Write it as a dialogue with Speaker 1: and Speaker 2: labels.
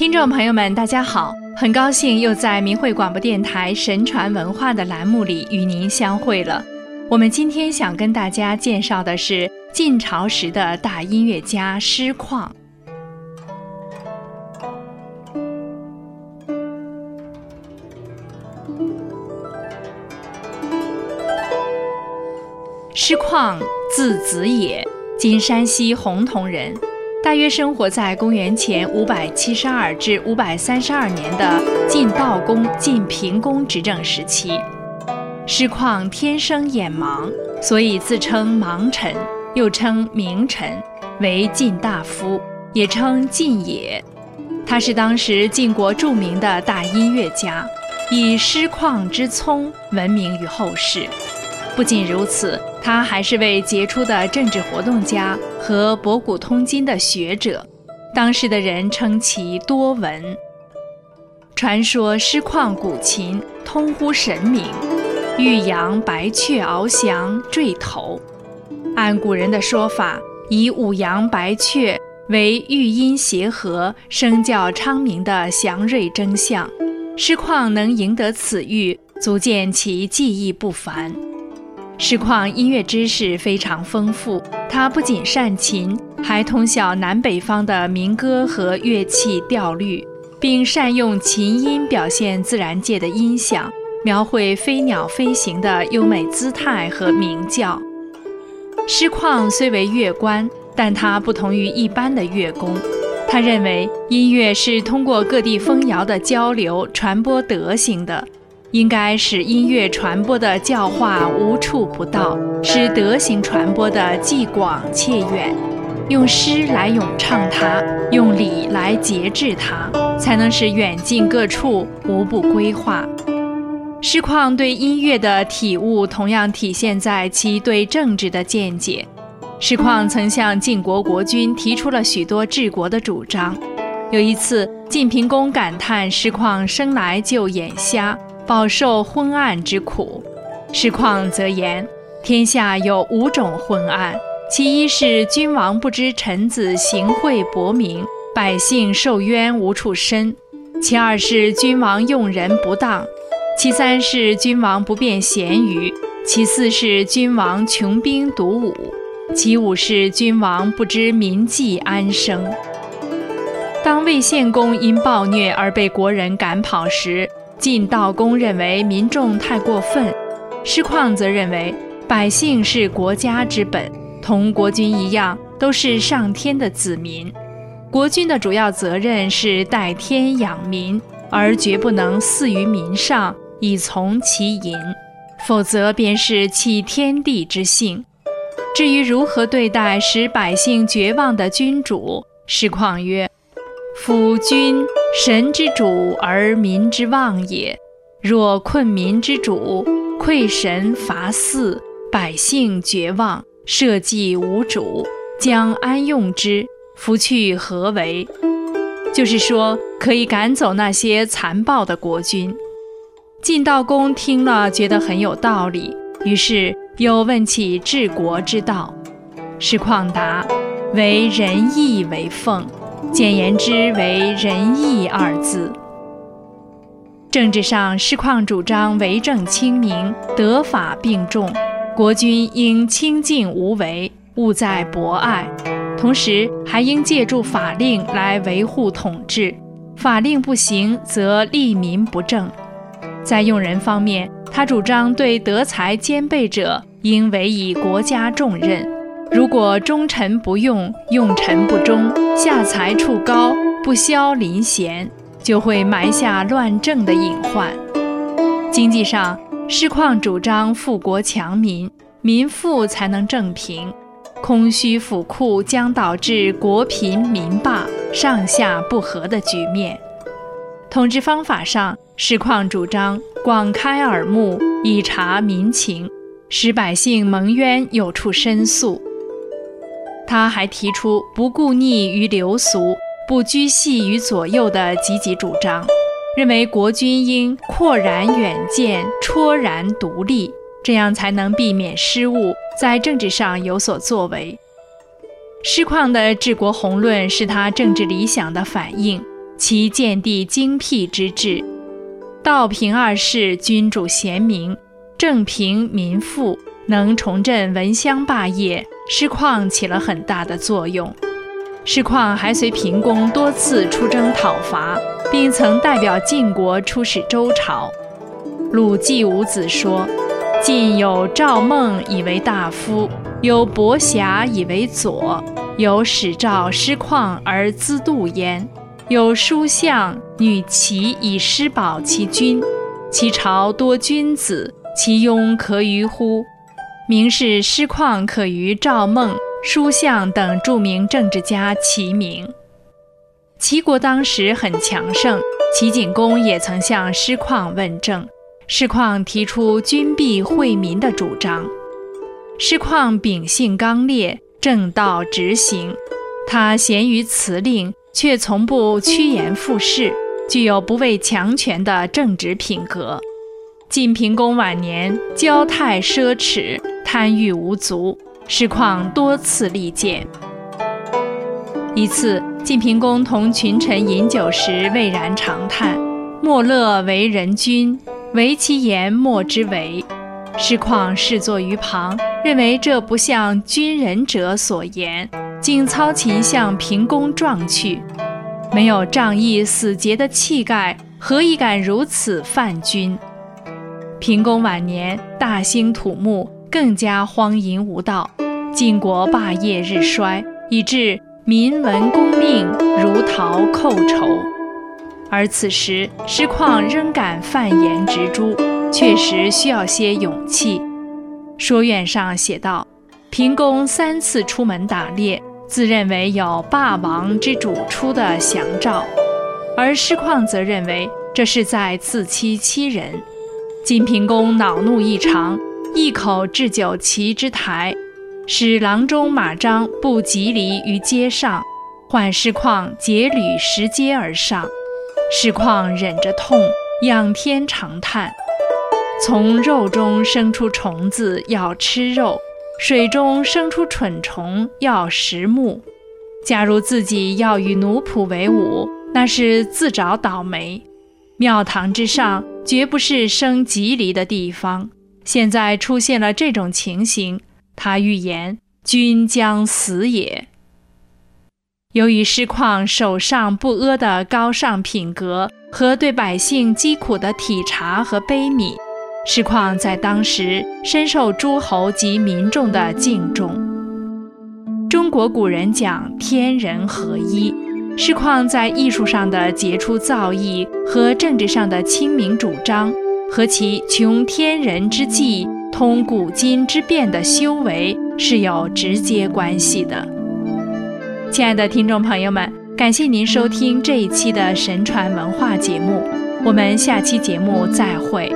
Speaker 1: 听众朋友们，大家好，很高兴又在明慧广播电台神传文化的栏目里与您相会了。我们今天想跟大家介绍的是晋朝时的大音乐家师旷。师旷，字子野，今山西洪洞人。大约生活在公元前五百七十二至五百三十二年的晋悼公、晋平公执政时期。师旷天生眼盲，所以自称盲臣，又称明臣，为晋大夫，也称晋野。他是当时晋国著名的大音乐家，以师旷之聪闻名于后世。不仅如此，他还是位杰出的政治活动家和博古通今的学者。当时的人称其多闻。传说师旷古琴通乎神明，玉阳白雀翱翔坠头。按古人的说法，以五阳白雀为玉音协和、声教昌明的祥瑞征象。师旷能赢得此玉，足见其技艺不凡。师旷音乐知识非常丰富，他不仅善琴，还通晓南北方的民歌和乐器调律，并善用琴音表现自然界的音响，描绘飞鸟飞行的优美姿态和鸣叫。师旷虽为乐官，但他不同于一般的乐工，他认为音乐是通过各地风谣的交流传播德行的。应该使音乐传播的教化无处不到，使德行传播的既广且远。用诗来咏唱它，用礼来节制它，才能使远近各处无不归化。师旷对音乐的体悟，同样体现在其对政治的见解。师旷曾向晋国国君提出了许多治国的主张。有一次，晋平公感叹师旷生来就眼瞎。饱受昏暗之苦，实况则言：天下有五种昏暗，其一是君王不知臣子行贿薄民，百姓受冤无处伸；其二是君王用人不当；其三是君王不辨贤愚；其四是君王穷兵黩武；其五是君王不知民计安生。当魏献公因暴虐而被国人赶跑时，晋悼公认为民众太过分，师旷则认为百姓是国家之本，同国君一样，都是上天的子民。国君的主要责任是代天养民，而绝不能肆于民上以从其淫，否则便是弃天地之性。至于如何对待使百姓绝望的君主，师旷曰。夫君神之主而民之望也。若困民之主，溃神伐祀，百姓绝望，社稷无主，将安用之？夫去何为？就是说，可以赶走那些残暴的国君。晋悼公听了，觉得很有道理，于是又问起治国之道。师旷答：为仁义为奉。简言之，为仁义二字。政治上，师旷主张为政清明，德法并重，国君应清静无为，务在博爱。同时，还应借助法令来维护统治。法令不行，则利民不正。在用人方面，他主张对德才兼备者，应委以国家重任。如果忠臣不用，用臣不忠，下才处高，不消临贤，就会埋下乱政的隐患。经济上，师旷主张富国强民，民富才能正平，空虚府库将导致国贫民霸、上下不和的局面。统治方法上，师旷主张广开耳目，以察民情，使百姓蒙冤有处申诉。他还提出不顾逆于流俗、不拘系于左右的积极主张，认为国君应阔然远见、戳然独立，这样才能避免失误，在政治上有所作为。师旷的治国宏论是他政治理想的反映，其见地精辟之志。道平二世君主贤明，正平民富，能重振文乡霸业，师旷起了很大的作用。师旷还随平公多次出征讨伐，并曾代表晋国出使周朝。鲁季武子说：“晋有赵孟以为大夫，有伯瑕以为左，有使赵师旷而资度焉。有书相女齐以师保其君，其朝多君子，其庸可于乎？明是师旷可与赵孟、舒相等著名政治家齐名。齐国当时很强盛，齐景公也曾向师旷问政。”师旷提出君必惠民的主张。师旷秉性刚烈，正道直行。他贤于辞令，却从不趋炎附势，具有不畏强权的正直品格。晋平公晚年骄态奢侈，贪欲无足，师旷多次力荐。一次，晋平公同群臣饮酒时，蔚然长叹：“莫乐为人君。”唯其言莫之为，师旷侍坐于旁，认为这不像君人者所言，竟操琴向平公撞去。没有仗义死节的气概，何以敢如此犯君？平公晚年大兴土木，更加荒淫无道，晋国霸业日衰，以致民闻公命如逃寇仇。而此时，师旷仍敢犯言直诛，确实需要些勇气。说院上写道：“平公三次出门打猎，自认为有霸王之主出的祥兆，而师旷则认为这是在自欺欺人。晋平公恼怒异常，一口置酒齐之台，使郎中马张不及离于阶上，唤师旷结履拾阶而上。”师旷忍着痛，仰天长叹：“从肉中生出虫子要吃肉，水中生出蠢虫要食木。假如自己要与奴仆为伍，那是自找倒霉。庙堂之上绝不是生吉离的地方。现在出现了这种情形，他预言君将死也。”由于师旷手上不阿的高尚品格和对百姓疾苦的体察和悲悯，师旷在当时深受诸侯及民众的敬重。中国古人讲天人合一，师旷在艺术上的杰出造诣和政治上的清明主张，和其穷天人之际通古今之变的修为是有直接关系的。亲爱的听众朋友们，感谢您收听这一期的神传文化节目，我们下期节目再会。